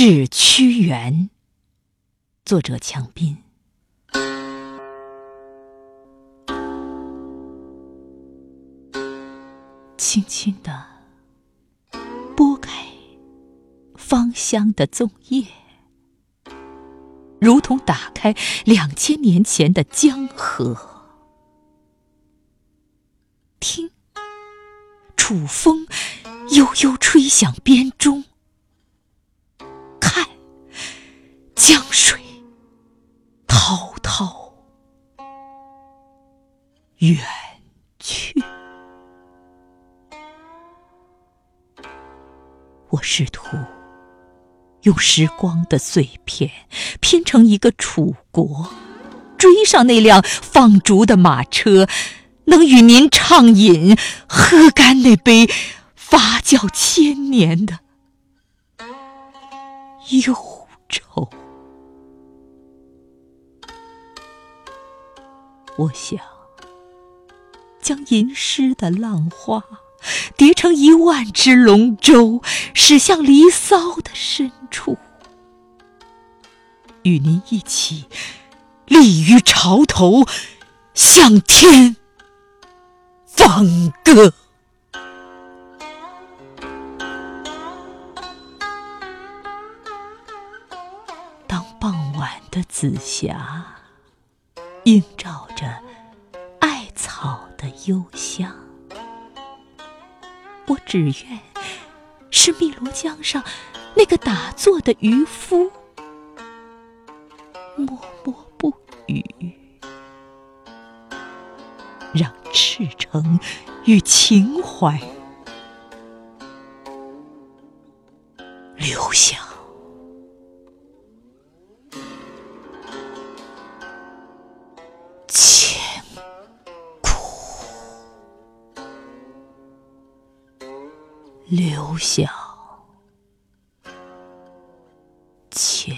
致屈原，作者强斌。轻轻地拨开芳香的粽叶，如同打开两千年前的江河。听，楚风悠悠吹响编钟。江水滔滔远去。我试图用时光的碎片拼成一个楚国，追上那辆放逐的马车，能与您畅饮，喝干那杯发酵千年的忧愁。我想将吟诗的浪花。叠成一万只龙舟，驶向离骚的深处，与您一起立于潮头，向天放歌。当傍晚的紫霞映照着艾草的幽香。我只愿是汨罗江上那个打坐的渔夫，默默不语，让赤诚与情怀留下。留下千